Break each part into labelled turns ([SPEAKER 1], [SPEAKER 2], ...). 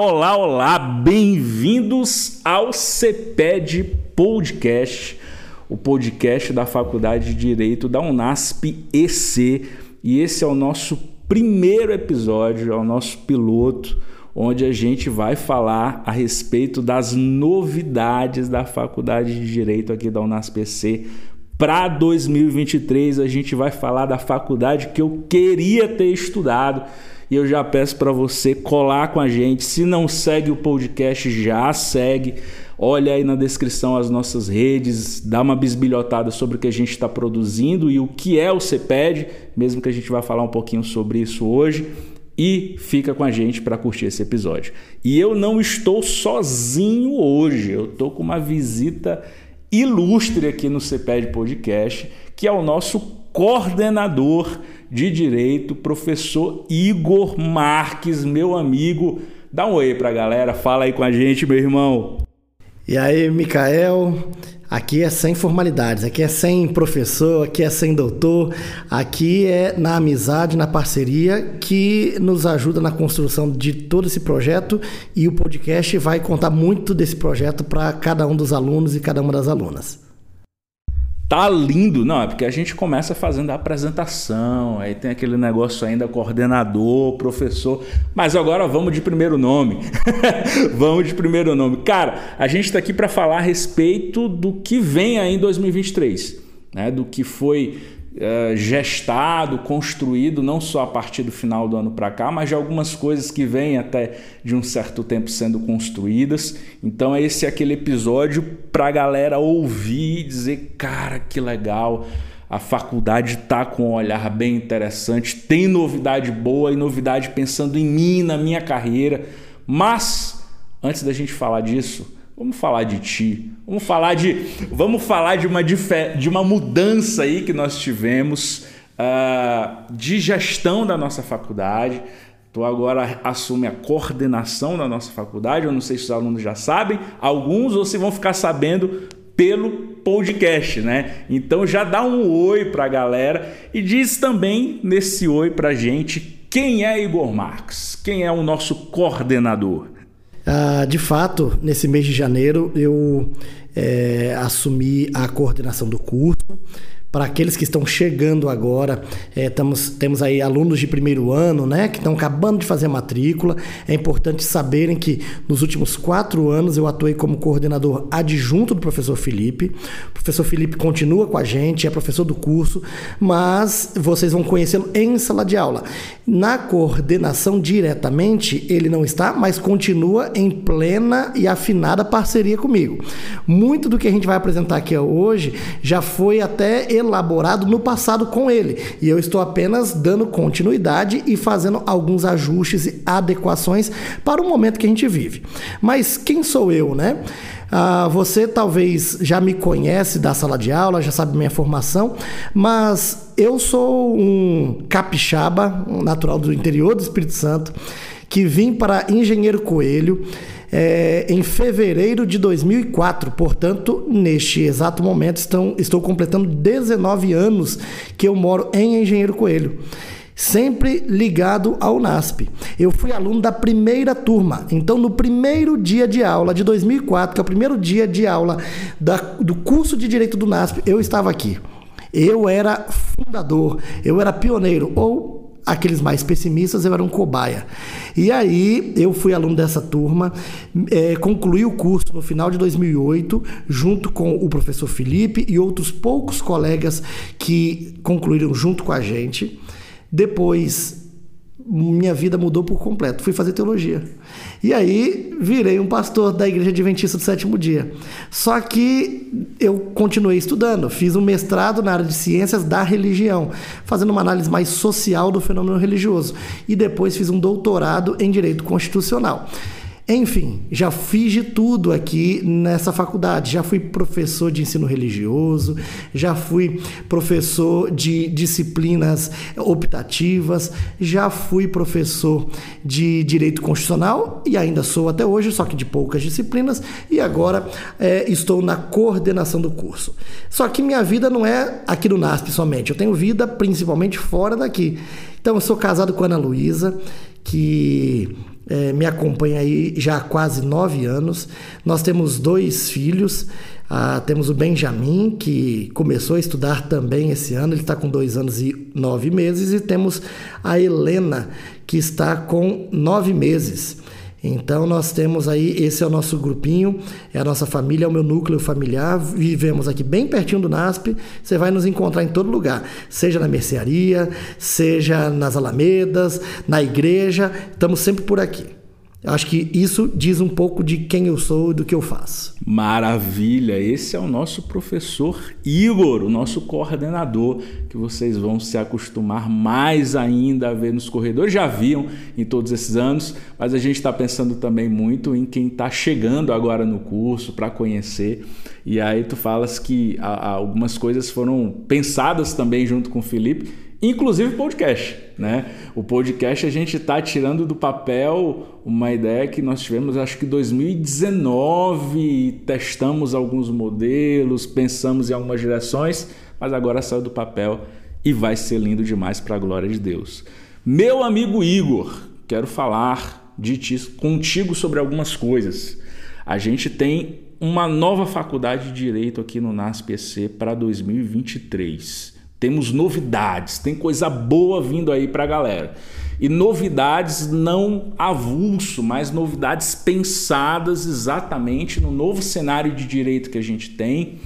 [SPEAKER 1] Olá, olá, bem-vindos ao CPED Podcast, o podcast da Faculdade de Direito da Unasp EC. E esse é o nosso primeiro episódio, é o nosso piloto, onde a gente vai falar a respeito das novidades da Faculdade de Direito aqui da Unasp EC. Para 2023, a gente vai falar da faculdade que eu queria ter estudado e eu já peço para você colar com a gente. Se não segue o podcast, já segue. Olha aí na descrição as nossas redes, dá uma bisbilhotada sobre o que a gente está produzindo e o que é o CPED, mesmo que a gente vá falar um pouquinho sobre isso hoje. E fica com a gente para curtir esse episódio. E eu não estou sozinho hoje, eu estou com uma visita ilustre aqui no CPED Podcast, que é o nosso coordenador de Direito, professor Igor Marques, meu amigo. Dá um oi para a galera, fala aí com a gente, meu irmão.
[SPEAKER 2] E aí, Mikael? Aqui é sem formalidades, aqui é sem professor, aqui é sem doutor, aqui é na amizade, na parceria que nos ajuda na construção de todo esse projeto e o podcast vai contar muito desse projeto para cada um dos alunos e cada uma das alunas.
[SPEAKER 1] Tá lindo, não, é porque a gente começa fazendo a apresentação, aí tem aquele negócio ainda coordenador, professor, mas agora vamos de primeiro nome. vamos de primeiro nome. Cara, a gente está aqui para falar a respeito do que vem aí em 2023, né? Do que foi uh, gestado, construído, não só a partir do final do ano para cá, mas de algumas coisas que vêm até de um certo tempo sendo construídas. Então, esse é aquele episódio para a galera ouvir e dizer: cara, que legal. A faculdade está com um olhar bem interessante, tem novidade boa e novidade pensando em mim, na minha carreira. Mas, antes da gente falar disso, Vamos falar de ti. Vamos falar de, vamos falar de uma, de uma mudança aí que nós tivemos uh, de gestão da nossa faculdade. Tu agora assume a coordenação da nossa faculdade. Eu não sei se os alunos já sabem, alguns ou se vão ficar sabendo pelo podcast, né? Então já dá um oi para a galera e diz também nesse oi para gente quem é Igor Marques, quem é o nosso coordenador.
[SPEAKER 2] Ah, de fato, nesse mês de janeiro, eu é, assumi a coordenação do curso. Para aqueles que estão chegando agora, é, tamos, temos aí alunos de primeiro ano, né, que estão acabando de fazer a matrícula. É importante saberem que nos últimos quatro anos eu atuei como coordenador adjunto do professor Felipe. O professor Felipe continua com a gente, é professor do curso, mas vocês vão conhecê-lo em sala de aula. Na coordenação diretamente, ele não está, mas continua em plena e afinada parceria comigo. Muito do que a gente vai apresentar aqui hoje já foi até elaborado no passado com ele. E eu estou apenas dando continuidade e fazendo alguns ajustes e adequações para o momento que a gente vive. Mas quem sou eu, né? Ah, você talvez já me conhece da sala de aula, já sabe minha formação, mas eu sou um capixaba, um natural do interior do Espírito Santo, que vim para Engenheiro Coelho é, em fevereiro de 2004. Portanto, neste exato momento, estão, estou completando 19 anos que eu moro em Engenheiro Coelho sempre ligado ao NASP. Eu fui aluno da primeira turma, então no primeiro dia de aula de 2004, que é o primeiro dia de aula da, do curso de Direito do NASP, eu estava aqui. Eu era fundador, eu era pioneiro, ou aqueles mais pessimistas, eu era um cobaia. E aí eu fui aluno dessa turma, é, concluí o curso no final de 2008, junto com o professor Felipe e outros poucos colegas que concluíram junto com a gente. Depois minha vida mudou por completo. Fui fazer teologia. E aí virei um pastor da Igreja Adventista do Sétimo Dia. Só que eu continuei estudando, fiz um mestrado na área de ciências da religião, fazendo uma análise mais social do fenômeno religioso. E depois fiz um doutorado em direito constitucional. Enfim, já fiz de tudo aqui nessa faculdade. Já fui professor de ensino religioso, já fui professor de disciplinas optativas, já fui professor de direito constitucional e ainda sou até hoje, só que de poucas disciplinas, e agora é, estou na coordenação do curso. Só que minha vida não é aqui no NASP somente, eu tenho vida principalmente fora daqui. Então, eu sou casado com a Ana Luísa, que é, me acompanha aí já há quase nove anos. Nós temos dois filhos. Ah, temos o Benjamin, que começou a estudar também esse ano, ele está com dois anos e nove meses, e temos a Helena, que está com nove meses. Então nós temos aí, esse é o nosso grupinho, é a nossa família, é o meu núcleo familiar. Vivemos aqui bem pertinho do NASP. Você vai nos encontrar em todo lugar, seja na mercearia, seja nas alamedas, na igreja, estamos sempre por aqui. Acho que isso diz um pouco de quem eu sou e do que eu faço.
[SPEAKER 1] Maravilha! Esse é o nosso professor Igor, o nosso coordenador, que vocês vão se acostumar mais ainda a ver nos corredores. Já viam em todos esses anos, mas a gente está pensando também muito em quem está chegando agora no curso para conhecer. E aí tu falas que algumas coisas foram pensadas também junto com o Felipe inclusive podcast. Né? O podcast a gente está tirando do papel uma ideia que nós tivemos, acho que em 2019, testamos alguns modelos, pensamos em algumas direções, mas agora saiu do papel e vai ser lindo demais para a glória de Deus. Meu amigo Igor, quero falar de ti, contigo sobre algumas coisas. A gente tem uma nova faculdade de Direito aqui no NASPC para 2023. Temos novidades, tem coisa boa vindo aí para a galera. E novidades não avulso, mas novidades pensadas exatamente no novo cenário de direito que a gente tem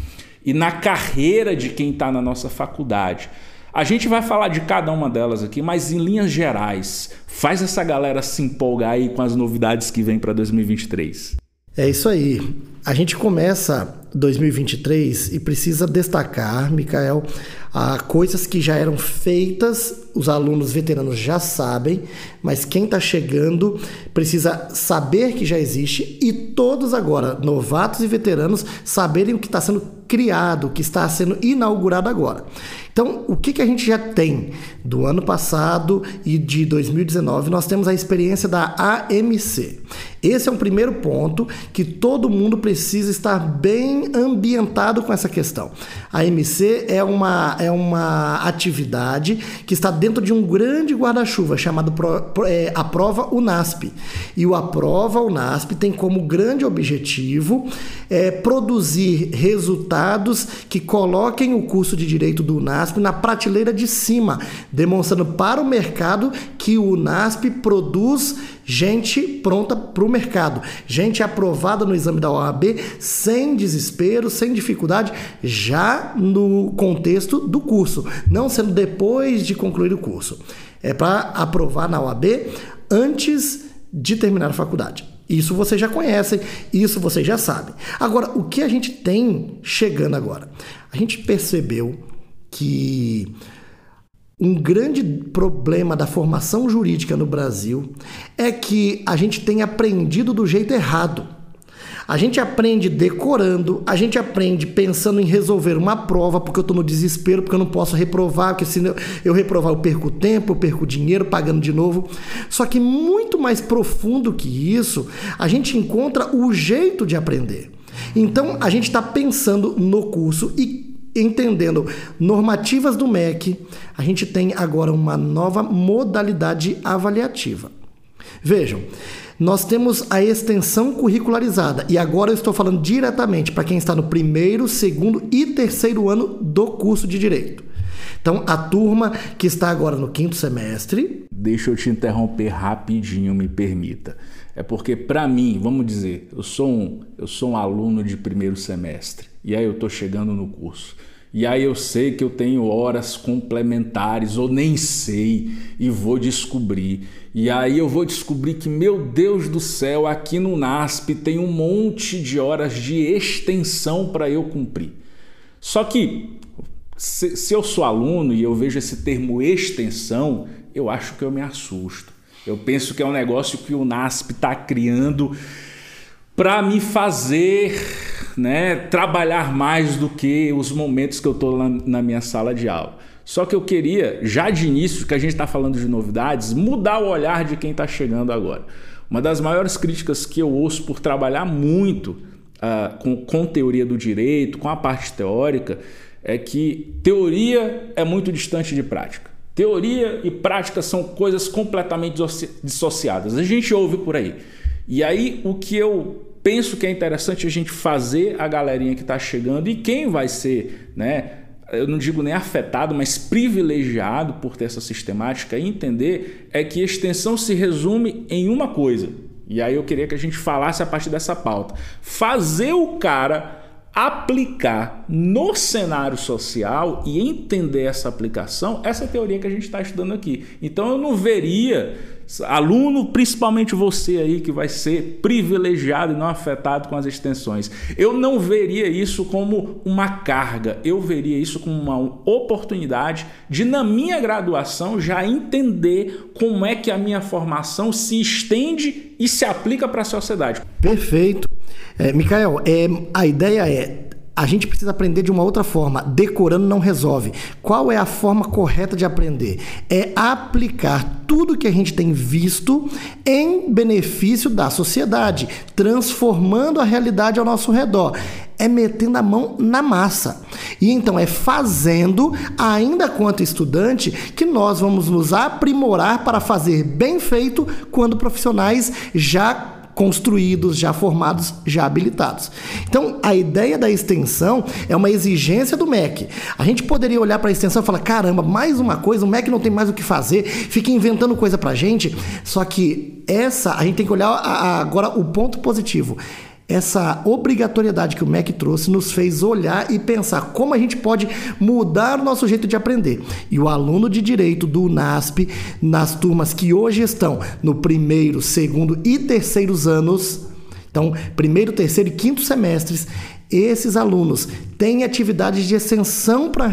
[SPEAKER 1] e na carreira de quem está na nossa faculdade. A gente vai falar de cada uma delas aqui, mas em linhas gerais, faz essa galera se empolgar aí com as novidades que vem para 2023.
[SPEAKER 2] É isso aí. A gente começa 2023 e precisa destacar, Mikael, a coisas que já eram feitas, os alunos veteranos já sabem, mas quem está chegando precisa saber que já existe e todos agora, novatos e veteranos, saberem o que está sendo criado, o que está sendo inaugurado agora. Então, o que, que a gente já tem do ano passado e de 2019? Nós temos a experiência da AMC. Esse é um primeiro ponto que todo mundo precisa estar bem ambientado com essa questão. A AMC é uma, é uma atividade que está dentro de um grande guarda-chuva chamado Pro, é, a prova UNASP. E o Aprova UNASP tem como grande objetivo é, produzir resultados que coloquem o curso de direito do UNASP na prateleira de cima, demonstrando para o mercado que o UNASP produz gente pronta para o mercado, gente aprovada no exame da OAB sem desespero, sem dificuldade, já no contexto do curso, não sendo depois de concluir o curso. É para aprovar na OAB antes de terminar a faculdade. Isso vocês já conhecem, isso vocês já sabem. Agora, o que a gente tem chegando agora? A gente percebeu que um grande problema da formação jurídica no Brasil é que a gente tem aprendido do jeito errado. A gente aprende decorando, a gente aprende pensando em resolver uma prova, porque eu estou no desespero, porque eu não posso reprovar, porque se eu reprovar eu perco tempo, eu perco dinheiro pagando de novo. Só que muito mais profundo que isso, a gente encontra o jeito de aprender. Então a gente está pensando no curso e entendendo normativas do MEC, a gente tem agora uma nova modalidade avaliativa. Vejam, nós temos a extensão curricularizada e agora eu estou falando diretamente para quem está no primeiro, segundo e terceiro ano do curso de direito. Então, a turma que está agora no quinto semestre.
[SPEAKER 1] Deixa eu te interromper rapidinho, me permita. É porque, para mim, vamos dizer, eu sou, um, eu sou um aluno de primeiro semestre e aí eu estou chegando no curso. E aí eu sei que eu tenho horas complementares, ou nem sei, e vou descobrir. E aí eu vou descobrir que, meu Deus do céu, aqui no NASP tem um monte de horas de extensão para eu cumprir. Só que, se, se eu sou aluno e eu vejo esse termo extensão, eu acho que eu me assusto. Eu penso que é um negócio que o NASP está criando para me fazer né, trabalhar mais do que os momentos que eu estou na minha sala de aula. Só que eu queria, já de início, que a gente está falando de novidades, mudar o olhar de quem está chegando agora. Uma das maiores críticas que eu ouço por trabalhar muito uh, com, com teoria do direito, com a parte teórica, é que teoria é muito distante de prática. Teoria e prática são coisas completamente dissociadas. A gente ouve por aí. E aí o que eu penso que é interessante a gente fazer a galerinha que está chegando e quem vai ser, né? Eu não digo nem afetado, mas privilegiado por ter essa sistemática e entender é que extensão se resume em uma coisa. E aí eu queria que a gente falasse a partir dessa pauta. Fazer o cara aplicar no cenário social e entender essa aplicação, essa é teoria que a gente está estudando aqui. Então eu não veria Aluno, principalmente você aí que vai ser privilegiado e não afetado com as extensões. Eu não veria isso como uma carga, eu veria isso como uma oportunidade de, na minha graduação, já entender como é que a minha formação se estende e se aplica para a sociedade.
[SPEAKER 2] Perfeito. É, Mikael, é, a ideia é a gente precisa aprender de uma outra forma. Decorando não resolve. Qual é a forma correta de aprender? É aplicar tudo que a gente tem visto em benefício da sociedade, transformando a realidade ao nosso redor. É metendo a mão na massa. E então é fazendo, ainda quanto estudante, que nós vamos nos aprimorar para fazer bem feito quando profissionais já construídos, já formados, já habilitados. Então, a ideia da extensão é uma exigência do MEC. A gente poderia olhar para a extensão e falar: caramba, mais uma coisa, o MEC não tem mais o que fazer, fica inventando coisa para gente. Só que essa, a gente tem que olhar agora o ponto positivo essa obrigatoriedade que o MEC trouxe nos fez olhar e pensar como a gente pode mudar o nosso jeito de aprender. E o aluno de direito do UNASP, nas turmas que hoje estão no primeiro, segundo e terceiros anos, então, primeiro, terceiro e quinto semestres, esses alunos têm atividades de extensão para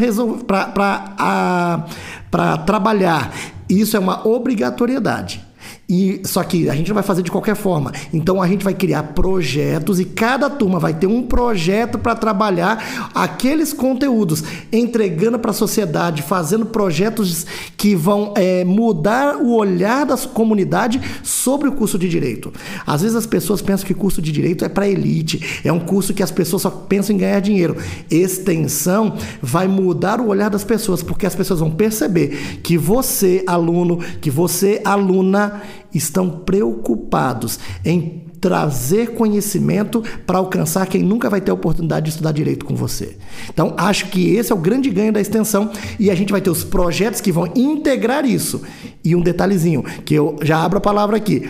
[SPEAKER 2] trabalhar. Isso é uma obrigatoriedade. E só que a gente vai fazer de qualquer forma. Então a gente vai criar projetos e cada turma vai ter um projeto para trabalhar aqueles conteúdos, entregando para a sociedade, fazendo projetos que vão é, mudar o olhar da comunidade sobre o curso de direito. Às vezes as pessoas pensam que curso de direito é para elite, é um curso que as pessoas só pensam em ganhar dinheiro. Extensão vai mudar o olhar das pessoas, porque as pessoas vão perceber que você, aluno, que você, aluna, estão preocupados em trazer conhecimento para alcançar quem nunca vai ter a oportunidade de estudar direito com você. Então, acho que esse é o grande ganho da extensão e a gente vai ter os projetos que vão integrar isso. E um detalhezinho, que eu já abro a palavra aqui.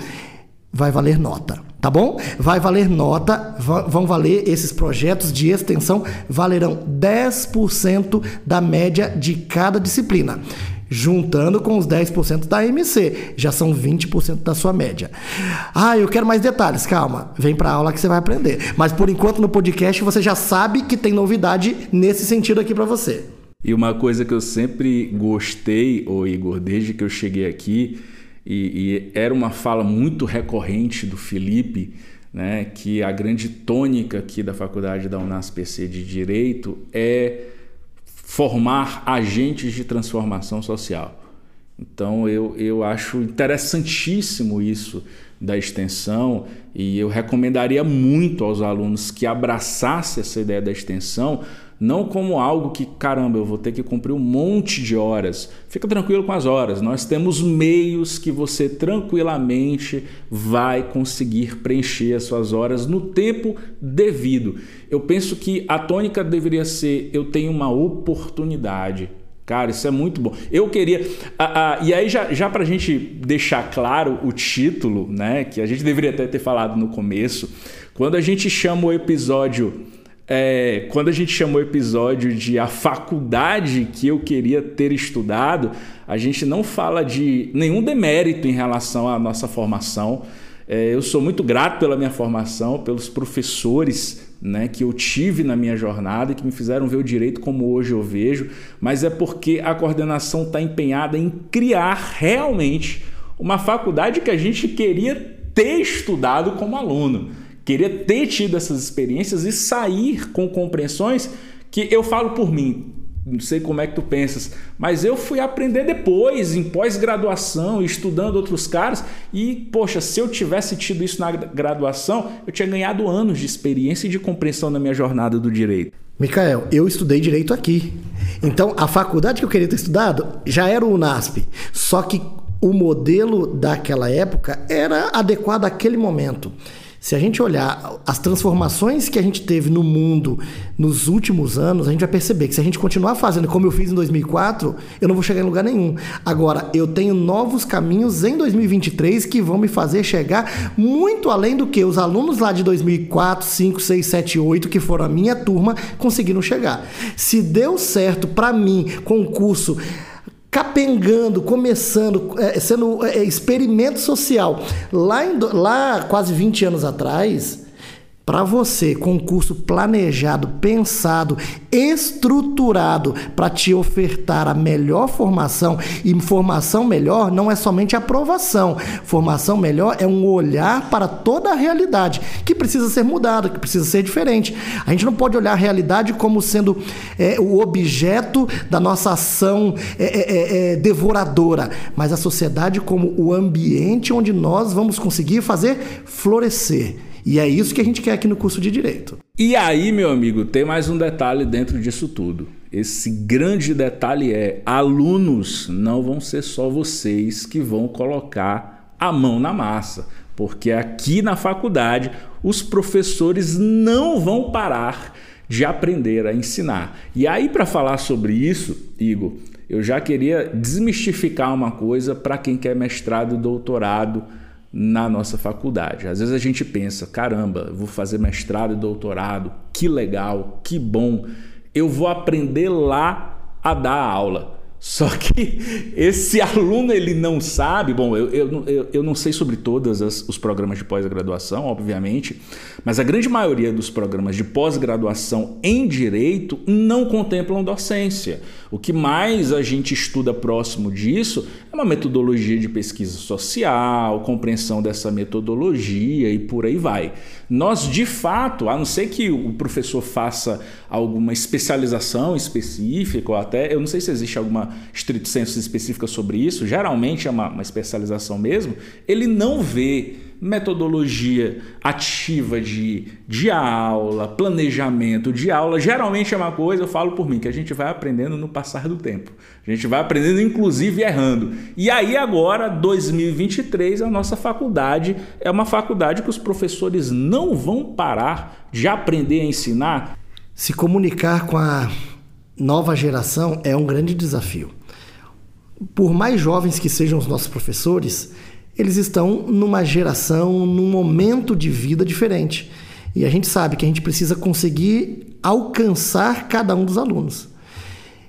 [SPEAKER 2] Vai valer nota, tá bom? Vai valer nota, vão valer esses projetos de extensão, valerão 10% da média de cada disciplina juntando com os 10% da MC, já são 20% da sua média. Ah, eu quero mais detalhes, calma, vem para aula que você vai aprender. Mas por enquanto no podcast você já sabe que tem novidade nesse sentido aqui para você.
[SPEAKER 1] E uma coisa que eu sempre gostei, ô Igor, desde que eu cheguei aqui, e, e era uma fala muito recorrente do Felipe, né, que a grande tônica aqui da faculdade da UNASPC de Direito é formar agentes de transformação social. Então eu, eu acho interessantíssimo isso da extensão e eu recomendaria muito aos alunos que abraçassem essa ideia da extensão, não como algo que, caramba, eu vou ter que cumprir um monte de horas. Fica tranquilo com as horas, nós temos meios que você tranquilamente vai conseguir preencher as suas horas no tempo devido. Eu penso que a tônica deveria ser: eu tenho uma oportunidade. Cara, isso é muito bom. Eu queria. Ah, ah, e aí, já, já para a gente deixar claro o título, né? Que a gente deveria até ter falado no começo. Quando a gente chama o episódio é, quando a gente chamou o episódio de a faculdade que eu queria ter estudado, a gente não fala de nenhum demérito em relação à nossa formação. É, eu sou muito grato pela minha formação, pelos professores né, que eu tive na minha jornada e que me fizeram ver o direito como hoje eu vejo, mas é porque a coordenação está empenhada em criar realmente uma faculdade que a gente queria ter estudado como aluno queria ter tido essas experiências e sair com compreensões que eu falo por mim. Não sei como é que tu pensas, mas eu fui aprender depois, em pós-graduação, estudando outros caras, e poxa, se eu tivesse tido isso na graduação, eu tinha ganhado anos de experiência e de compreensão na minha jornada do direito.
[SPEAKER 2] Micael, eu estudei direito aqui. Então, a faculdade que eu queria ter estudado já era o UNASP. Só que o modelo daquela época era adequado àquele momento. Se a gente olhar as transformações que a gente teve no mundo nos últimos anos, a gente vai perceber que se a gente continuar fazendo como eu fiz em 2004, eu não vou chegar em lugar nenhum. Agora, eu tenho novos caminhos em 2023 que vão me fazer chegar muito além do que os alunos lá de 2004, 5, 6, 7, 8, que foram a minha turma, conseguiram chegar. Se deu certo para mim com o curso capengando, começando, é, sendo é, experimento social. Lá, em, lá, quase 20 anos atrás, para você, com um curso planejado, pensado, estruturado para te ofertar a melhor formação, e formação melhor não é somente aprovação. Formação melhor é um olhar para toda a realidade que precisa ser mudada, que precisa ser diferente. A gente não pode olhar a realidade como sendo é, o objeto da nossa ação é, é, é, é devoradora, mas a sociedade como o ambiente onde nós vamos conseguir fazer florescer. E é isso que a gente quer aqui no curso de Direito.
[SPEAKER 1] E aí, meu amigo, tem mais um detalhe dentro disso tudo. Esse grande detalhe é: alunos não vão ser só vocês que vão colocar a mão na massa, porque aqui na faculdade os professores não vão parar de aprender a ensinar. E aí, para falar sobre isso, Igor, eu já queria desmistificar uma coisa para quem quer mestrado e doutorado na nossa faculdade. Às vezes a gente pensa, caramba, vou fazer mestrado e doutorado, que legal, que bom, eu vou aprender lá a dar aula. Só que esse aluno ele não sabe, bom, eu, eu, eu, não sei sobre todos os programas de pós-graduação, obviamente, mas a grande maioria dos programas de pós-graduação em direito não contemplam docência. O que mais a gente estuda próximo disso é uma metodologia de pesquisa social, compreensão dessa metodologia e por aí vai. Nós, de fato, a não ser que o professor faça alguma especialização específica, ou até, eu não sei se existe alguma estrito senso específica sobre isso, geralmente é uma, uma especialização mesmo, ele não vê metodologia ativa de, de aula, planejamento de aula, geralmente é uma coisa, eu falo por mim, que a gente vai aprendendo no passar do tempo. A gente vai aprendendo, inclusive, errando. E aí, agora, 2023, a nossa faculdade é uma faculdade que os professores não vão parar de aprender a ensinar.
[SPEAKER 2] Se comunicar com a nova geração é um grande desafio. Por mais jovens que sejam os nossos professores, eles estão numa geração, num momento de vida diferente. E a gente sabe que a gente precisa conseguir alcançar cada um dos alunos.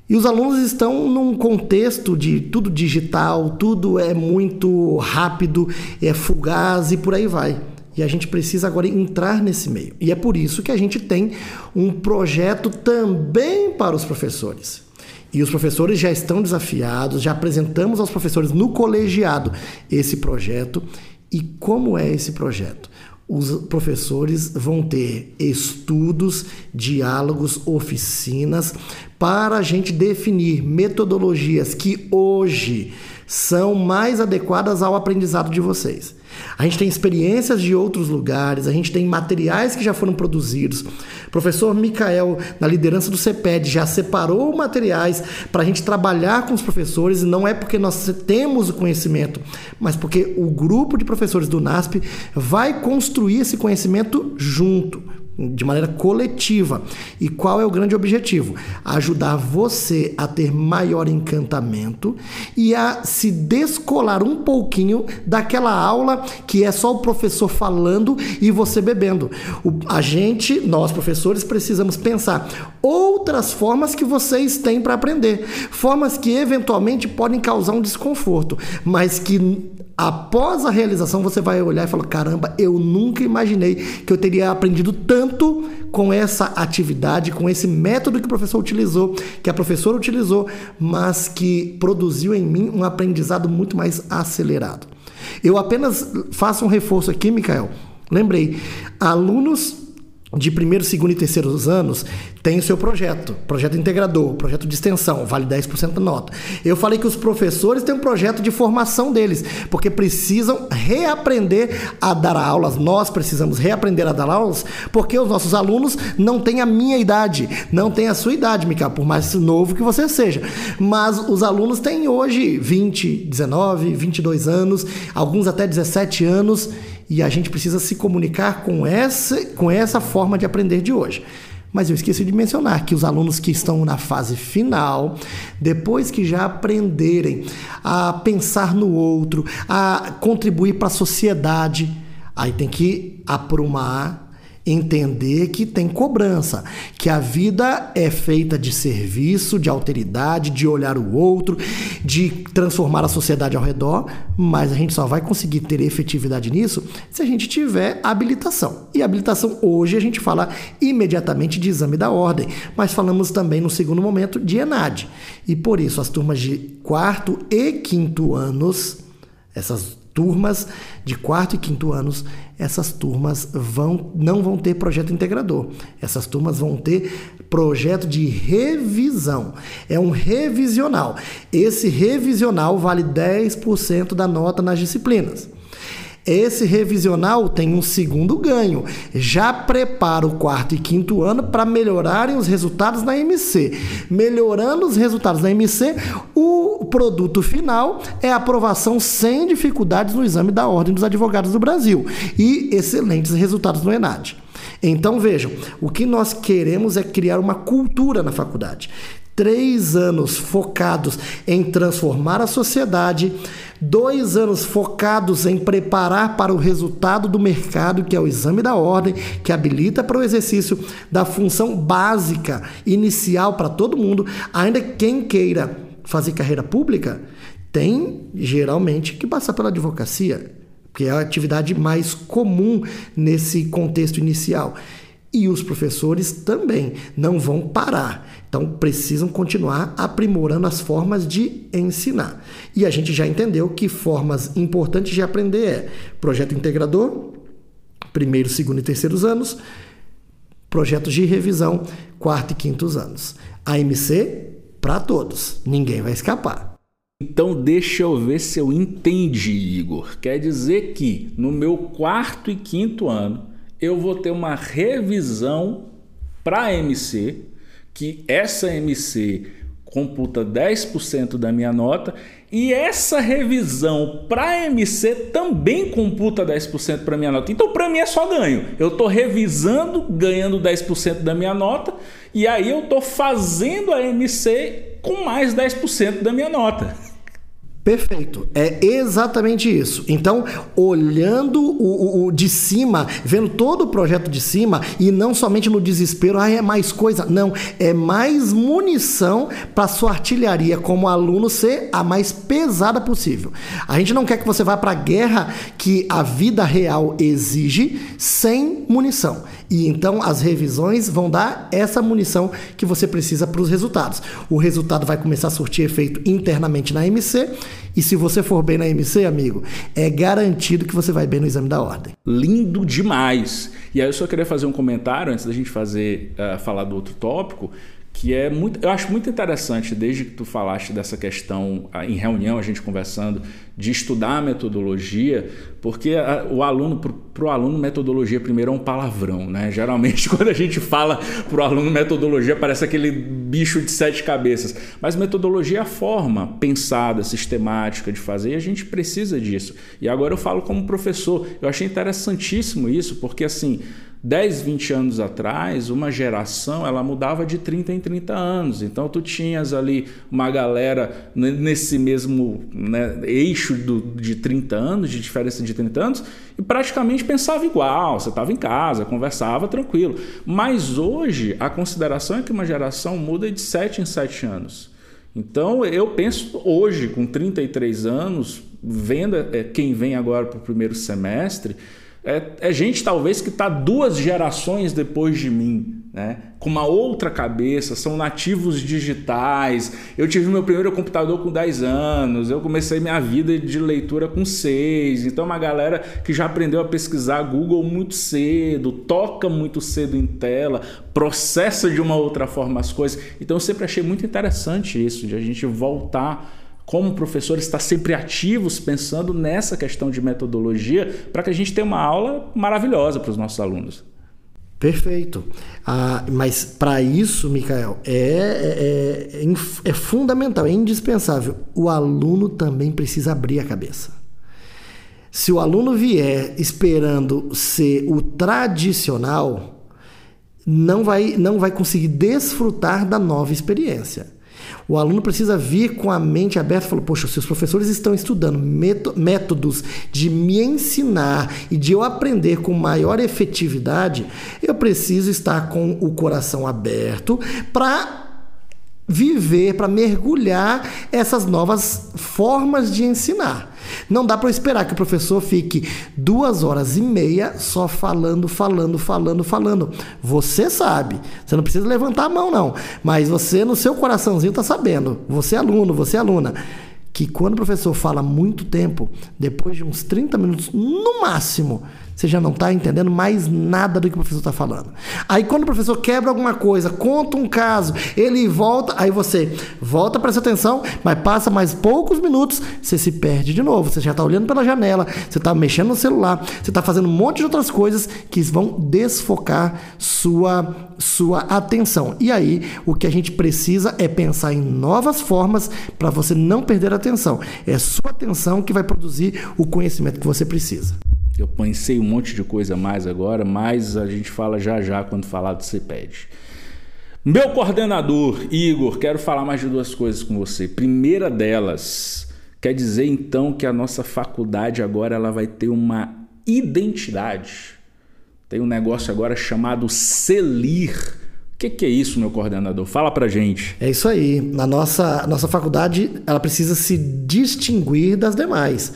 [SPEAKER 2] E os alunos estão num contexto de tudo digital, tudo é muito rápido, é fugaz e por aí vai. E a gente precisa agora entrar nesse meio. E é por isso que a gente tem um projeto também para os professores. E os professores já estão desafiados, já apresentamos aos professores no colegiado esse projeto. E como é esse projeto? Os professores vão ter estudos, diálogos, oficinas para a gente definir metodologias que hoje são mais adequadas ao aprendizado de vocês. A gente tem experiências de outros lugares, a gente tem materiais que já foram produzidos. O professor Micael, na liderança do CEPED, já separou materiais para a gente trabalhar com os professores, e não é porque nós temos o conhecimento, mas porque o grupo de professores do NASP vai construir esse conhecimento junto de maneira coletiva. E qual é o grande objetivo? Ajudar você a ter maior encantamento e a se descolar um pouquinho daquela aula que é só o professor falando e você bebendo. O, a gente, nós professores, precisamos pensar outras formas que vocês têm para aprender, formas que eventualmente podem causar um desconforto, mas que após a realização você vai olhar e falar: caramba, eu nunca imaginei que eu teria aprendido tanto com essa atividade, com esse método que o professor utilizou, que a professora utilizou, mas que produziu em mim um aprendizado muito mais acelerado. Eu apenas faço um reforço aqui, Mikael. Lembrei, alunos de primeiro, segundo e terceiros anos tem o seu projeto, projeto integrador, projeto de extensão, vale 10% da nota. Eu falei que os professores têm um projeto de formação deles, porque precisam reaprender a dar aulas. Nós precisamos reaprender a dar aulas, porque os nossos alunos não têm a minha idade, não têm a sua idade, Mica, por mais novo que você seja. Mas os alunos têm hoje 20, 19, 22 anos, alguns até 17 anos e a gente precisa se comunicar com essa, com essa forma de aprender de hoje. Mas eu esqueci de mencionar que os alunos que estão na fase final, depois que já aprenderem a pensar no outro, a contribuir para a sociedade, aí tem que aprumar entender que tem cobrança, que a vida é feita de serviço, de alteridade, de olhar o outro, de transformar a sociedade ao redor, mas a gente só vai conseguir ter efetividade nisso se a gente tiver habilitação. E habilitação hoje a gente fala imediatamente de exame da ordem, mas falamos também no segundo momento de ENAD. E por isso as turmas de quarto e quinto anos, essas turmas de quarto e quinto anos, essas turmas vão, não vão ter projeto integrador. Essas turmas vão ter projeto de revisão. É um revisional. Esse revisional vale 10% da nota nas disciplinas. Esse revisional tem um segundo ganho. Já prepara o quarto e quinto ano para melhorarem os resultados na MC. Melhorando os resultados na MC, o produto final é aprovação sem dificuldades no exame da Ordem dos Advogados do Brasil e excelentes resultados no ENAD. Então vejam, o que nós queremos é criar uma cultura na faculdade três anos focados em transformar a sociedade, dois anos focados em preparar para o resultado do mercado, que é o exame da ordem, que habilita para o exercício da função básica, inicial para todo mundo, ainda quem queira fazer carreira pública, tem geralmente que passar pela advocacia, que é a atividade mais comum nesse contexto inicial. E os professores também não vão parar. Então, precisam continuar aprimorando as formas de ensinar. E a gente já entendeu que formas importantes de aprender é projeto integrador, primeiro, segundo e terceiros anos, projetos de revisão, quarto e quintos anos. AMC para todos, ninguém vai escapar.
[SPEAKER 1] Então deixa eu ver se eu entendi, Igor. Quer dizer que no meu quarto e quinto ano eu vou ter uma revisão para MC, que essa MC computa 10% da minha nota e essa revisão para MC também computa 10% para minha nota. Então para mim é só ganho. Eu estou revisando, ganhando 10% da minha nota e aí eu estou fazendo a MC com mais 10% da minha nota.
[SPEAKER 2] Perfeito, é exatamente isso. Então, olhando o, o, o, de cima, vendo todo o projeto de cima e não somente no desespero, ah, é mais coisa. Não, é mais munição para sua artilharia como aluno ser a mais pesada possível. A gente não quer que você vá para a guerra que a vida real exige sem munição. E então as revisões vão dar essa munição que você precisa para os resultados. O resultado vai começar a surtir efeito internamente na MC e se você for bem na MC, amigo, é garantido que você vai bem no exame da ordem.
[SPEAKER 1] Lindo demais! E aí eu só queria fazer um comentário antes da gente fazer uh, falar do outro tópico que é muito, eu acho muito interessante desde que tu falaste dessa questão em reunião a gente conversando de estudar a metodologia, porque a, o aluno para o aluno metodologia primeiro é um palavrão, né? Geralmente quando a gente fala para o aluno metodologia parece aquele bicho de sete cabeças, mas metodologia é a forma pensada, sistemática de fazer e a gente precisa disso. E agora eu falo como professor, eu achei interessantíssimo isso porque assim 10, 20 anos atrás, uma geração ela mudava de 30 em 30 anos. Então tu tinhas ali uma galera nesse mesmo né, eixo do, de 30 anos, de diferença de 30 anos, e praticamente pensava igual. Você estava em casa, conversava tranquilo. Mas hoje a consideração é que uma geração muda de 7 em 7 anos. Então eu penso hoje, com 33 anos, vendo é, quem vem agora para o primeiro semestre É, é gente talvez que está duas gerações depois de mim, né? com uma outra cabeça, são nativos digitais. Eu tive meu primeiro computador com 10 anos, eu comecei minha vida de leitura com 6. Então, é uma galera que já aprendeu a pesquisar Google muito cedo, toca muito cedo em tela, processa de uma outra forma as coisas. Então, eu sempre achei muito interessante isso, de a gente voltar como professor está sempre ativos pensando nessa questão de metodologia para que a gente tenha uma aula maravilhosa para os nossos alunos.
[SPEAKER 2] Perfeito. Ah, mas para isso, Mikael, é, é, é, é fundamental, é indispensável. O aluno também precisa abrir a cabeça. Se o aluno vier esperando ser o tradicional, não vai, não vai conseguir desfrutar da nova experiência. O aluno precisa vir com a mente aberta e falar: Poxa, se os professores estão estudando métodos de me ensinar e de eu aprender com maior efetividade, eu preciso estar com o coração aberto para viver, para mergulhar essas novas formas de ensinar. Não dá para esperar que o professor fique duas horas e meia só falando, falando, falando, falando. Você sabe. Você não precisa levantar a mão, não. Mas você, no seu coraçãozinho, está sabendo. Você é aluno, você é aluna. Que quando o professor fala muito tempo, depois de uns 30 minutos, no máximo, você já não está entendendo mais nada do que o professor está falando. Aí quando o professor quebra alguma coisa, conta um caso, ele volta, aí você volta para essa atenção, mas passa mais poucos minutos, você se perde de novo. Você já está olhando pela janela, você está mexendo no celular, você está fazendo um monte de outras coisas que vão desfocar sua, sua atenção. E aí o que a gente precisa é pensar em novas formas para você não perder a atenção. É sua atenção que vai produzir o conhecimento que você precisa.
[SPEAKER 1] Eu pensei um monte de coisa mais agora, mas a gente fala já já quando falar do CPED. Meu coordenador, Igor, quero falar mais de duas coisas com você. Primeira delas, quer dizer então que a nossa faculdade agora ela vai ter uma identidade. Tem um negócio agora chamado CELIR. O que, que, é isso, meu coordenador? Fala pra gente.
[SPEAKER 2] É isso aí. Na nossa, nossa faculdade, ela precisa se distinguir das demais.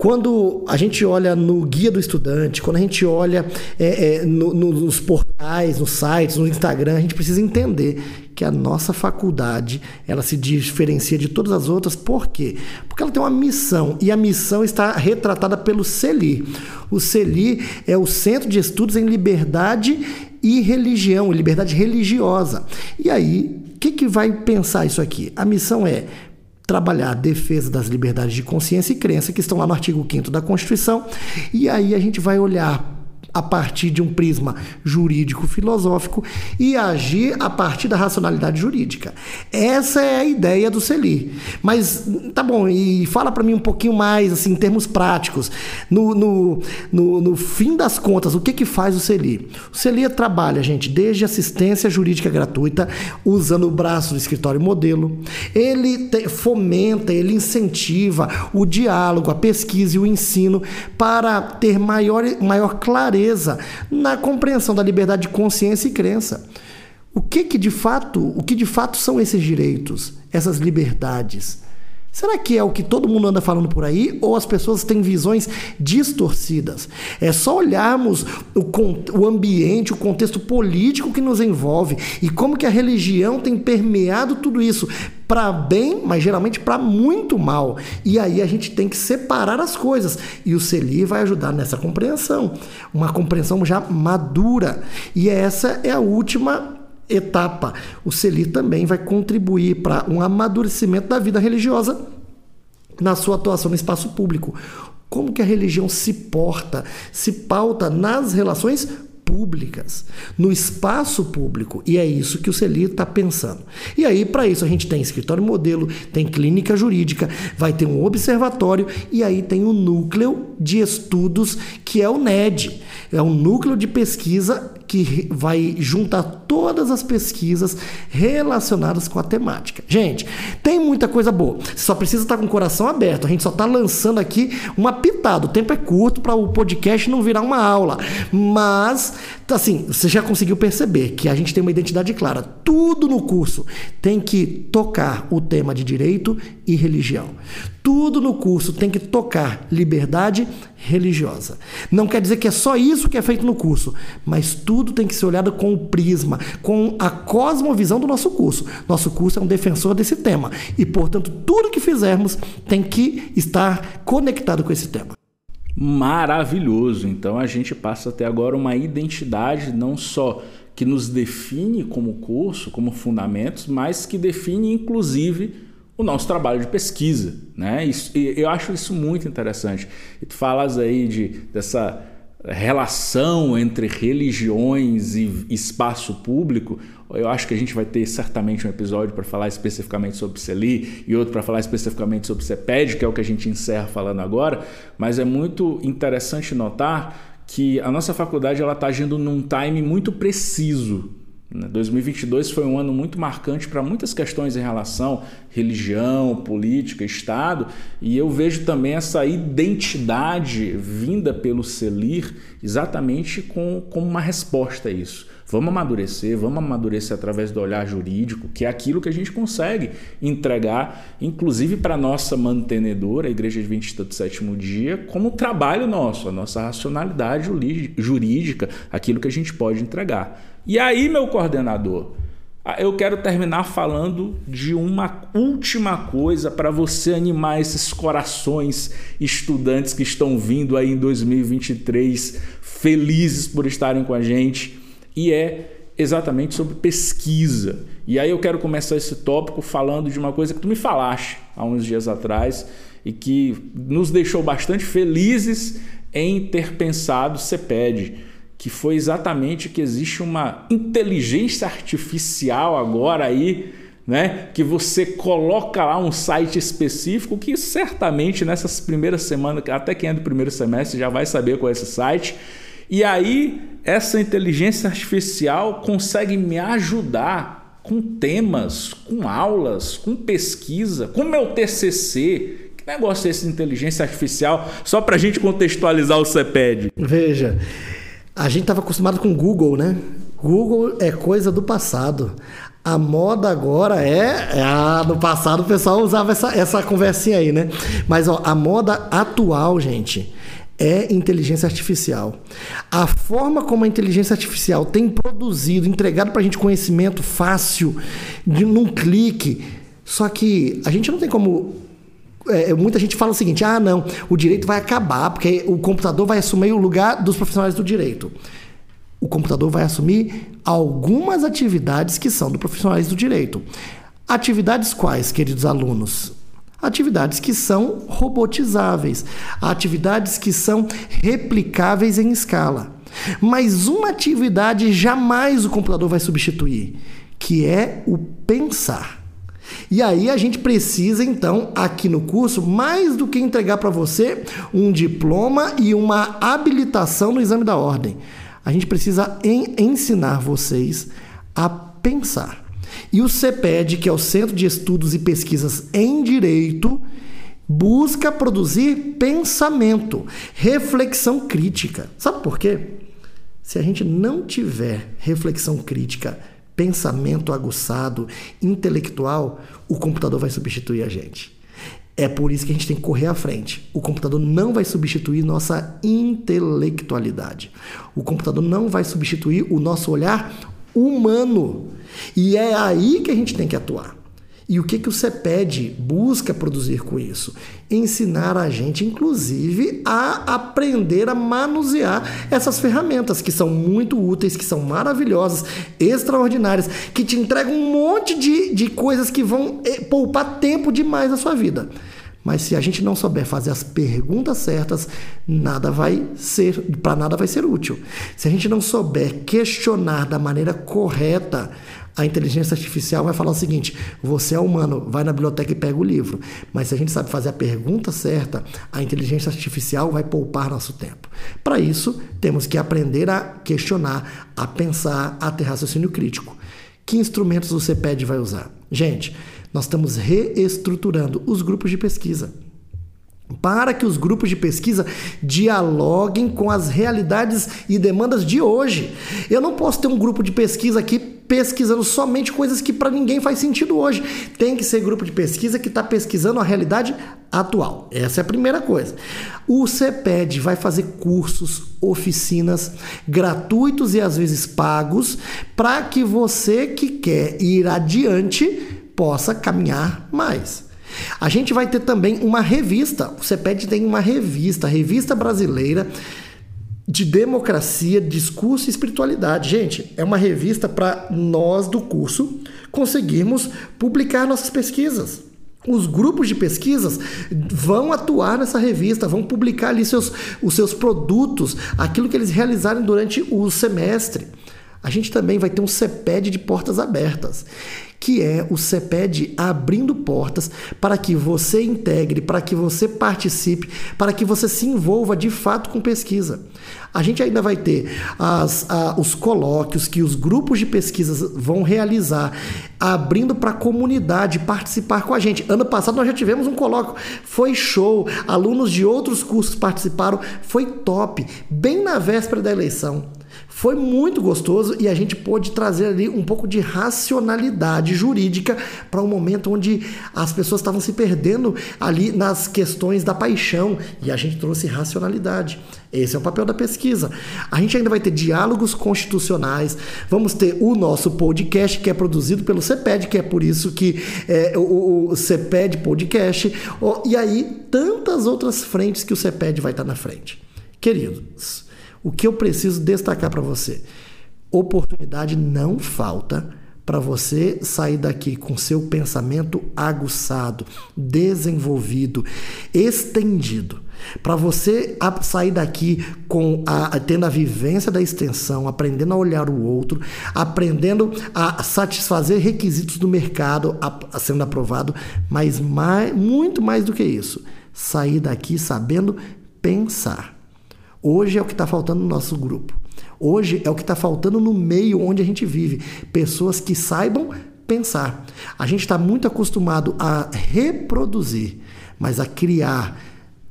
[SPEAKER 2] Quando a gente olha no guia do estudante, quando a gente olha é, é, no, no, nos portais, nos sites, no Instagram, a gente precisa entender que a nossa faculdade ela se diferencia de todas as outras. Por quê? Porque ela tem uma missão e a missão está retratada pelo CELI. O CELI é o Centro de Estudos em Liberdade e Religião, liberdade religiosa. E aí, o que, que vai pensar isso aqui? A missão é trabalhar a defesa das liberdades de consciência e crença que estão lá no artigo 5 da Constituição. E aí a gente vai olhar a partir de um prisma jurídico-filosófico e agir a partir da racionalidade jurídica. Essa é a ideia do CELI. Mas, tá bom, e fala para mim um pouquinho mais, assim, em termos práticos. No, no, no, no, fim das contas, o que, que faz o CELI? O CELI trabalha, gente, desde assistência jurídica gratuita, usando o braço do escritório modelo. Ele te, fomenta, ele incentiva o diálogo, a pesquisa e o ensino para ter maior, maior clareza clareza na compreensão da liberdade de consciência e crença. O que que de fato, o que de fato são esses direitos, essas liberdades? Será que é o que todo mundo anda falando por aí ou as pessoas têm visões distorcidas? É só olharmos o, o ambiente, o contexto político que nos envolve e como que a religião tem permeado tudo isso para bem, mas geralmente para muito mal. E aí a gente tem que separar as coisas e o CELI vai ajudar nessa compreensão, uma compreensão já madura. E essa é a última etapa. O CELI também vai contribuir para um amadurecimento da vida religiosa na sua atuação no espaço público. Como que a religião se porta, se pauta nas relações públicas, no espaço público. E é isso que o CELI está pensando. E aí, para isso, a gente tem escritório modelo, tem clínica jurídica, vai ter um observatório e aí tem o núcleo de estudos que é o NED. É um núcleo de pesquisa que vai juntar todas as pesquisas relacionadas com a temática. Gente, tem muita coisa boa. Você só precisa estar com o coração aberto. A gente só está lançando aqui uma pitada. O tempo é curto para o podcast não virar uma aula. Mas assim, você já conseguiu perceber que a gente tem uma identidade clara. Tudo no curso tem que tocar o tema de direito e religião. Tudo no curso tem que tocar liberdade religiosa. Não quer dizer que é só isso que é feito no curso, mas tudo tem que ser olhado com o prisma, com a cosmovisão do nosso curso. Nosso curso é um defensor desse tema e, portanto, tudo que fizermos tem que estar conectado com esse tema
[SPEAKER 1] maravilhoso. Então a gente passa até agora uma identidade não só que nos define como curso, como fundamentos, mas que define inclusive o nosso trabalho de pesquisa, né? Isso, eu acho isso muito interessante. E tu falas aí de dessa relação entre religiões e espaço público, eu acho que a gente vai ter certamente um episódio para falar especificamente sobre CELI e outro para falar especificamente sobre CEPED, que é o que a gente encerra falando agora, mas é muito interessante notar que a nossa faculdade ela está agindo num time muito preciso 2022 né? foi um ano muito marcante para muitas questões em relação religião, política, Estado, e eu vejo também essa identidade vinda pelo CELIR exatamente com, como uma resposta a isso. Vamos amadurecer, vamos amadurecer através do olhar jurídico, que é aquilo que a gente consegue entregar, inclusive para a nossa mantenedora, a Igreja Adventista do Sétimo Dia, como trabalho nosso, a nossa racionalidade jurídica, aquilo que a gente pode entregar. E aí, meu coordenador, eu quero terminar falando de uma última coisa para você animar esses corações estudantes que estão vindo aí em 2023 felizes por estarem com a gente e é exatamente sobre pesquisa. E aí eu quero começar esse tópico falando de uma coisa que tu me falaste há uns dias atrás e que nos deixou bastante felizes em ter pensado CEPED que foi exatamente que existe uma inteligência artificial agora aí, né, que você coloca lá um site específico que certamente nessas primeiras semanas, até quem é do primeiro semestre já vai saber qual é esse site. E aí essa inteligência artificial consegue me ajudar com temas, com aulas, com pesquisa, com meu TCC, que negócio é esse de inteligência artificial? Só para a gente contextualizar o CEPED.
[SPEAKER 2] Veja, a gente estava acostumado com Google, né? Google é coisa do passado. A moda agora é. é ah, no passado o pessoal usava essa, essa conversinha aí, né? Mas ó, a moda atual, gente, é inteligência artificial. A forma como a inteligência artificial tem produzido, entregado para a gente conhecimento fácil, de, num clique. Só que a gente não tem como é, muita gente fala o seguinte: ah, não, o direito vai acabar, porque o computador vai assumir o lugar dos profissionais do direito. O computador vai assumir algumas atividades que são do profissionais do direito. Atividades quais, queridos alunos? Atividades que são robotizáveis, atividades que são replicáveis em escala. Mas uma atividade jamais o computador vai substituir, que é o pensar. E aí a gente precisa então aqui no curso mais do que entregar para você um diploma e uma habilitação no exame da ordem. A gente precisa en ensinar vocês a pensar. E o CEPED, que é o Centro de Estudos e Pesquisas em Direito, busca produzir pensamento, reflexão crítica. Sabe por quê? Se a gente não tiver reflexão crítica pensamento aguçado, intelectual, o computador vai substituir a gente. É por isso que a gente tem que correr à frente. O computador não vai substituir nossa intelectualidade. O computador não vai substituir o nosso olhar humano. E é aí que a gente tem que atuar. E o que, que o CEPED busca produzir com isso? Ensinar a gente, inclusive, a aprender a manusear essas ferramentas que são muito úteis, que são maravilhosas, extraordinárias, que te entregam um monte de, de coisas que vão eh, poupar tempo demais na sua vida. Mas se a gente não souber fazer as perguntas certas, nada vai ser, para nada vai ser útil. Se a gente não souber questionar da maneira correta, a inteligência artificial vai falar o seguinte: você é humano, vai na biblioteca e pega o livro. Mas se a gente sabe fazer a pergunta certa, a inteligência artificial vai poupar nosso tempo. Para isso, temos que aprender a questionar, a pensar, a ter raciocínio crítico. Que instrumentos o CEPED vai usar? Gente, nós estamos reestruturando os grupos de pesquisa. para que os grupos de pesquisa dialoguem com as realidades e demandas de hoje. Eu não posso ter um grupo de pesquisa aqui pesquisando somente coisas que para ninguém faz sentido hoje. Tem que ser grupo de pesquisa que está pesquisando a realidade atual. Essa é a primeira coisa. O CEPED vai fazer cursos, oficinas gratuitos e às vezes pagos para que você que quer ir adiante possa caminhar mais. A gente vai ter também uma revista. O CEPED tem uma revista, Revista Brasileira de Democracia, Discurso e Espiritualidade. Gente, é uma revista para nós do curso conseguirmos publicar nossas pesquisas. Os grupos de pesquisas vão atuar nessa revista, vão publicar ali seus, os seus produtos, aquilo que eles realizarem durante o semestre. A gente também vai ter um CEPED de portas abertas que é o CEPED abrindo portas para que você integre, para que você participe, para que você se envolva de fato com pesquisa. A gente ainda vai ter as, a, os colóquios que os grupos de pesquisas vão realizar, abrindo para a comunidade participar com a gente. Ano passado nós já tivemos um colóquio, foi show, alunos de outros cursos participaram, foi top, bem na véspera da eleição. Foi muito gostoso e a gente pôde trazer ali um pouco de racionalidade jurídica para um momento onde as pessoas estavam se perdendo ali nas questões da paixão e a gente trouxe racionalidade. Esse é o papel da pesquisa. A gente ainda vai ter diálogos constitucionais, vamos ter o nosso podcast que é produzido pelo CEPED, que é por isso que é, o, o CEPED Podcast, e aí tantas outras frentes que o CEPED vai estar na frente. Queridos, o que eu preciso destacar para você? Oportunidade não falta para você sair daqui com seu pensamento aguçado, desenvolvido, estendido. Para você sair daqui com a, tendo a vivência da extensão, aprendendo a olhar o outro, aprendendo a satisfazer requisitos do mercado a, sendo aprovado, mas mais, muito mais do que isso, sair daqui sabendo pensar. Hoje é o que está faltando no nosso grupo. Hoje é o que está faltando no meio onde a gente vive. Pessoas que saibam pensar. A gente está muito acostumado a reproduzir, mas a criar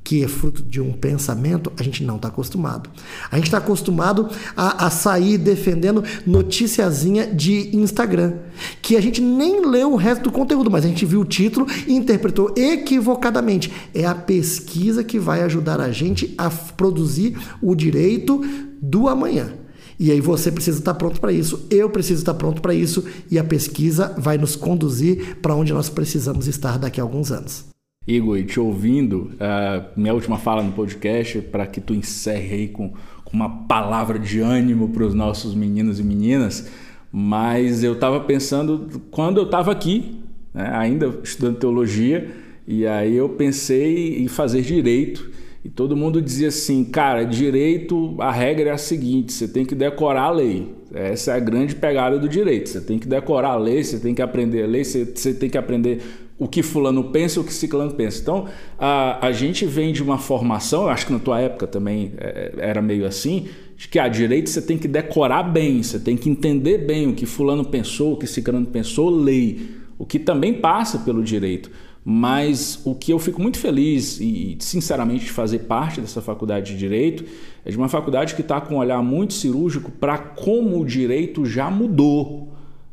[SPEAKER 2] que é fruto de um pensamento, a gente não está acostumado. A gente está acostumado a, a, sair defendendo noticiazinha de Instagram, que a gente nem leu o resto do conteúdo, mas a gente viu o título e interpretou equivocadamente. É a pesquisa que vai ajudar a gente a produzir o direito do amanhã. E aí você precisa estar pronto para isso, eu preciso estar pronto para isso, e a pesquisa vai nos conduzir para onde nós precisamos estar daqui a alguns anos.
[SPEAKER 1] Igor, te ouvindo, uh, minha última fala no podcast, para que tu encerre aí com, com uma palavra de ânimo para os nossos meninos e meninas, mas eu estava pensando, quando eu estava aqui, né, ainda estudando teologia, e aí eu pensei em fazer direito, e todo mundo dizia assim, cara, direito, a regra é a seguinte, você tem que decorar a lei. Essa é a grande pegada do direito. Você tem que decorar a lei, você tem que aprender a lei, você, você tem que aprender o que fulano pensa, o que ciclano pensa. Então, a, a gente vem de uma formação, eu acho que na tua época também é, era meio assim, de que a direito você tem que decorar bem, você tem que entender bem o que fulano pensou, o que ciclano pensou, lei, o que também passa pelo direito. Mas o que eu fico muito feliz e, sinceramente, de fazer parte dessa faculdade de Direito é de uma faculdade que está com um olhar muito cirúrgico para como o direito já mudou.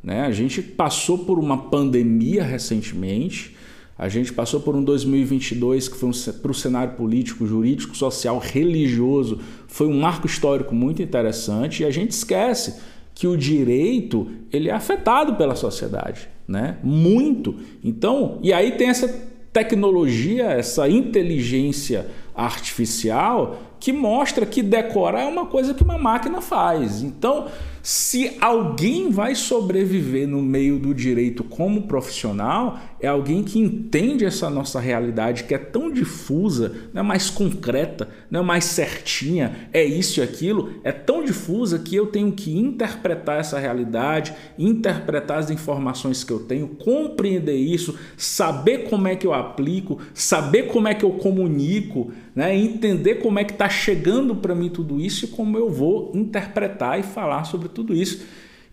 [SPEAKER 1] Né? A gente passou por uma pandemia recentemente, a gente passou por um 2022 que foi um, para o cenário político, jurídico, social, religioso, foi um marco histórico muito interessante e a gente esquece que o direito ele é afetado pela sociedade, né? Muito. Então, e aí tem essa tecnologia, essa inteligência artificial que mostra que decorar é uma coisa que uma máquina faz. Então, se alguém vai sobreviver no meio do direito como profissional, é alguém que entende essa nossa realidade que é tão difusa, não é mais concreta, não é mais certinha, é isso e aquilo, é tão difusa que eu tenho que interpretar essa realidade, interpretar as informações que eu tenho, compreender isso, saber como é que eu aplico, saber como é que eu comunico, né? entender como é que está chegando para mim tudo isso e como eu vou interpretar e falar sobre tudo isso.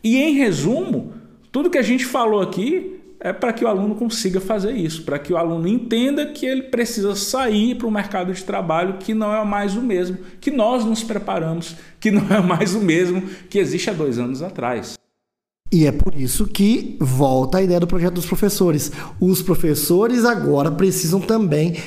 [SPEAKER 1] E em resumo, tudo que a gente falou aqui é para que o aluno consiga fazer isso, para que o aluno entenda que ele precisa sair para o mercado de trabalho que não é mais o mesmo que nós nos preparamos, que não é mais o mesmo que existe há dois anos atrás.
[SPEAKER 2] E é por isso que volta a ideia do projeto dos professores. Os professores agora precisam também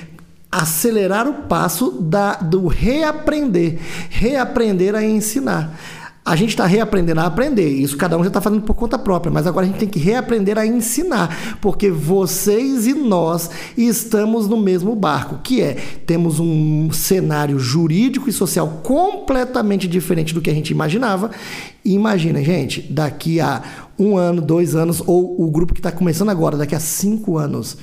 [SPEAKER 2] acelerar o passo da, do reaprender, reaprender a ensinar. A gente está reaprendendo a aprender, isso cada um já está fazendo por conta própria, mas agora a gente tem que reaprender a ensinar, porque vocês e nós estamos no mesmo barco, que é temos um cenário jurídico e social completamente diferente do que a gente imaginava. Imagina, gente, daqui a um ano, dois anos, ou o grupo que está começando agora, daqui a cinco anos,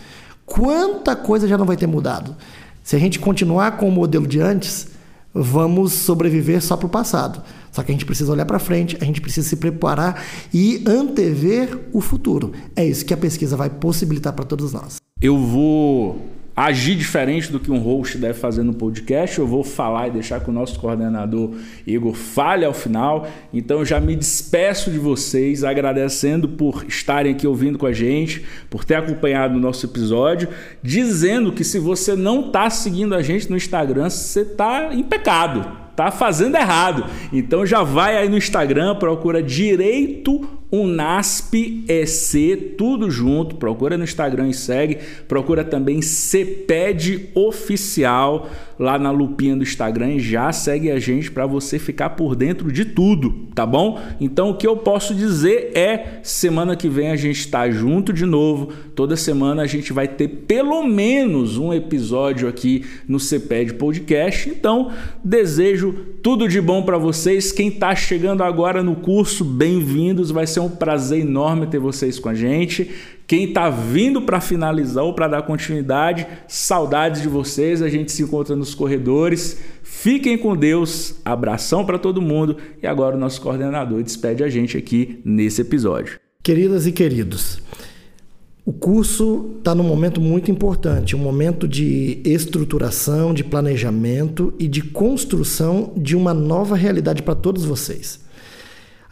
[SPEAKER 2] quanta coisa já não vai ter mudado? Se a gente continuar com o modelo de antes, vamos sobreviver só para o passado. Só que a gente precisa olhar para frente, a gente precisa se preparar e antever o futuro. É isso que a pesquisa vai possibilitar para todos nós.
[SPEAKER 1] Eu vou agir diferente do que um host deve fazer no podcast. Eu vou falar e deixar que o nosso coordenador Igor fale ao final. Então eu já me despeço de vocês, agradecendo por estarem aqui ouvindo com a gente, por ter acompanhado o nosso episódio, dizendo que se você não está seguindo a gente no Instagram, você está em pecado tá fazendo errado. Então já vai aí no Instagram, procura Direito Unasp EC, tudo junto. Procura no Instagram e segue. Procura também CPED Oficial lá na lupinha do Instagram e já segue a gente para você ficar por dentro de tudo, tá bom? Então o que eu posso dizer é semana que vem a gente está junto de novo. Toda semana a gente vai ter pelo menos um episódio aqui no CPED Podcast. Então desejo tudo de bom para vocês. Quem está chegando agora no curso, bem-vindos. Vai ser um prazer enorme ter vocês com a gente. Quem está vindo para finalizar ou para dar continuidade, saudades de vocês. A gente se encontra nos corredores. Fiquem com Deus. Abração para todo mundo. E agora o nosso coordenador despede a gente aqui nesse episódio.
[SPEAKER 2] Queridas e queridos, o curso está num momento muito importante, um momento de estruturação, de planejamento e de construção de uma nova realidade para todos vocês.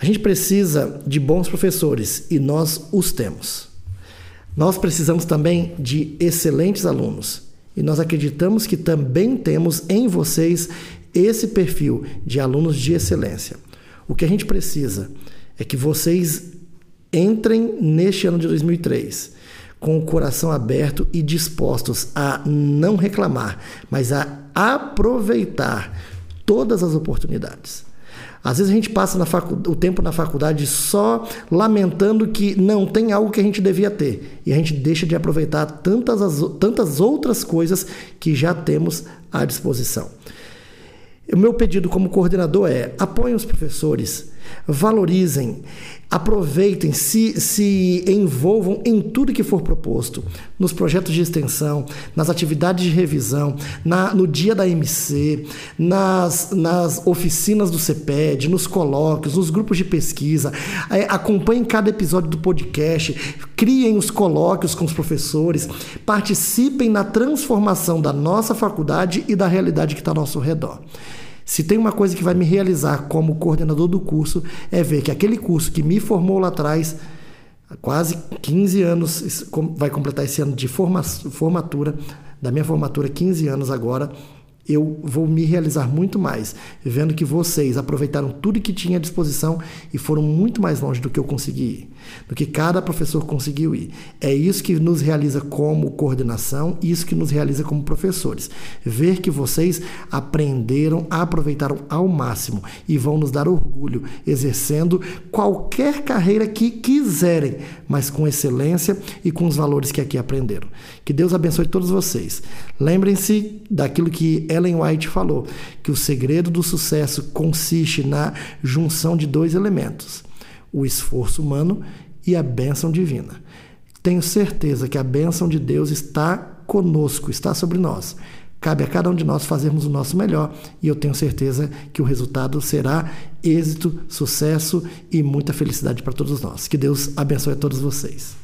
[SPEAKER 2] A gente precisa de bons professores e nós os temos. Nós precisamos também de excelentes alunos e nós acreditamos que também temos em vocês esse perfil de alunos de excelência. O que a gente precisa é que vocês entrem neste ano de 2003 com o coração aberto e dispostos a não reclamar, mas a aproveitar todas as oportunidades. Às vezes a gente passa o tempo na faculdade só lamentando que não tem algo que a gente devia ter. E a gente deixa de aproveitar tantas, as... tantas outras coisas que já temos à disposição. O meu pedido como coordenador é: apoiem os professores, valorizem, aproveitem, se, se envolvam em tudo que for proposto, nos projetos de extensão, nas atividades de revisão, na, no dia da MC, nas, nas oficinas do CEPED, nos colóquios, nos grupos de pesquisa. É, acompanhem cada episódio do podcast, criem os colóquios com os professores, participem na transformação da nossa faculdade e da realidade que está ao nosso redor. Se tem uma coisa que vai me realizar como coordenador do curso, é ver que aquele curso que me formou lá atrás, quase 15 anos, vai completar esse ano de formatura, da minha formatura, 15 anos agora, eu vou me realizar muito mais, vendo que vocês aproveitaram tudo que tinha à disposição e foram muito mais longe do que eu consegui ir, do que cada professor conseguiu ir. É isso que nos realiza como coordenação, isso que nos realiza como professores. Ver que vocês aprenderam, aproveitaram ao máximo e vão nos dar orgulho exercendo qualquer carreira que quiserem, mas com excelência e com os valores que aqui aprenderam. Que Deus abençoe todos vocês. Lembrem-se daquilo que Ellen White falou, que o segredo do sucesso consiste na junção de dois elementos: o esforço humano e a bênção divina. Tenho certeza que a bênção de Deus está conosco, está sobre nós. Cabe a cada um de nós fazermos o nosso melhor e eu tenho certeza que o resultado será êxito, sucesso e muita felicidade para todos nós. Que Deus abençoe a todos vocês.